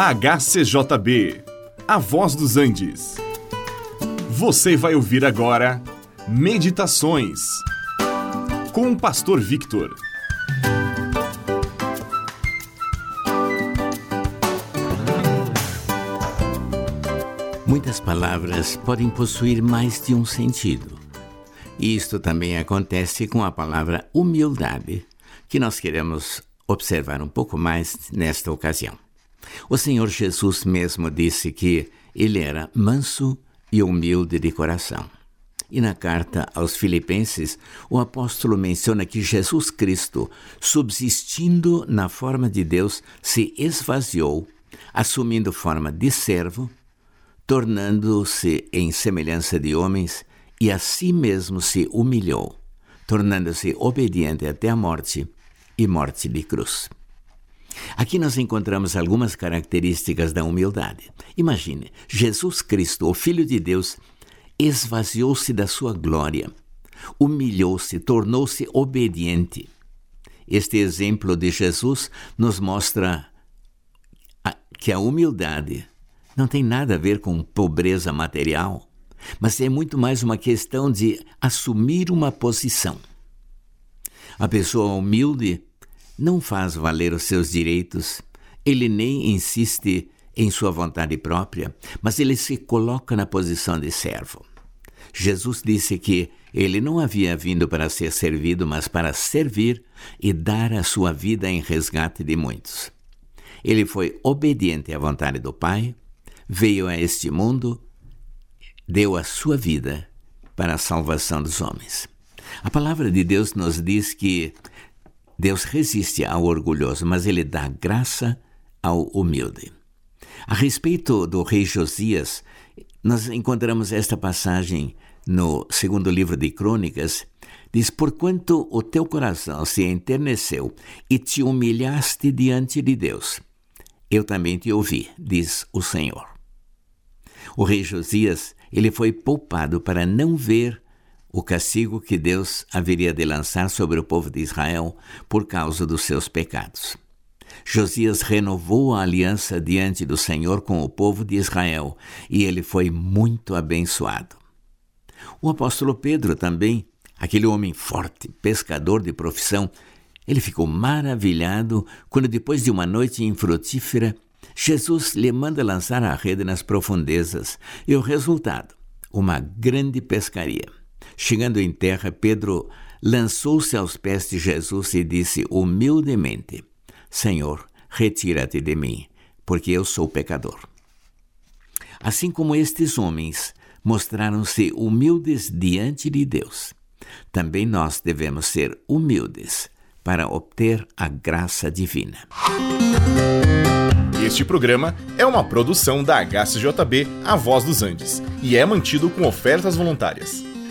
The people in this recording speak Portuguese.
HCJB, A Voz dos Andes. Você vai ouvir agora Meditações com o Pastor Victor. Muitas palavras podem possuir mais de um sentido. Isto também acontece com a palavra humildade, que nós queremos observar um pouco mais nesta ocasião. O Senhor Jesus mesmo disse que ele era manso e humilde de coração. E na carta aos Filipenses, o apóstolo menciona que Jesus Cristo, subsistindo na forma de Deus, se esvaziou, assumindo forma de servo, tornando-se em semelhança de homens e a si mesmo se humilhou, tornando-se obediente até a morte e morte de cruz. Aqui nós encontramos algumas características da humildade. Imagine, Jesus Cristo, o Filho de Deus, esvaziou-se da sua glória, humilhou-se, tornou-se obediente. Este exemplo de Jesus nos mostra que a humildade não tem nada a ver com pobreza material, mas é muito mais uma questão de assumir uma posição. A pessoa humilde não faz valer os seus direitos, ele nem insiste em sua vontade própria, mas ele se coloca na posição de servo. Jesus disse que ele não havia vindo para ser servido, mas para servir e dar a sua vida em resgate de muitos. Ele foi obediente à vontade do Pai, veio a este mundo, deu a sua vida para a salvação dos homens. A palavra de Deus nos diz que Deus resiste ao orgulhoso, mas ele dá graça ao humilde. A respeito do rei Josias, nós encontramos esta passagem no segundo livro de Crônicas. Diz: Porquanto o teu coração se enterneceu e te humilhaste diante de Deus, eu também te ouvi, diz o Senhor. O rei Josias, ele foi poupado para não ver o castigo que Deus haveria de lançar sobre o povo de Israel por causa dos seus pecados. Josias renovou a aliança diante do Senhor com o povo de Israel e ele foi muito abençoado. O apóstolo Pedro também, aquele homem forte, pescador de profissão, ele ficou maravilhado quando, depois de uma noite infrutífera, Jesus lhe manda lançar a rede nas profundezas e o resultado, uma grande pescaria. Chegando em terra, Pedro lançou-se aos pés de Jesus e disse humildemente: Senhor, retira-te de mim, porque eu sou pecador. Assim como estes homens mostraram-se humildes diante de Deus, também nós devemos ser humildes para obter a graça divina. Este programa é uma produção da HCJB A Voz dos Andes e é mantido com ofertas voluntárias.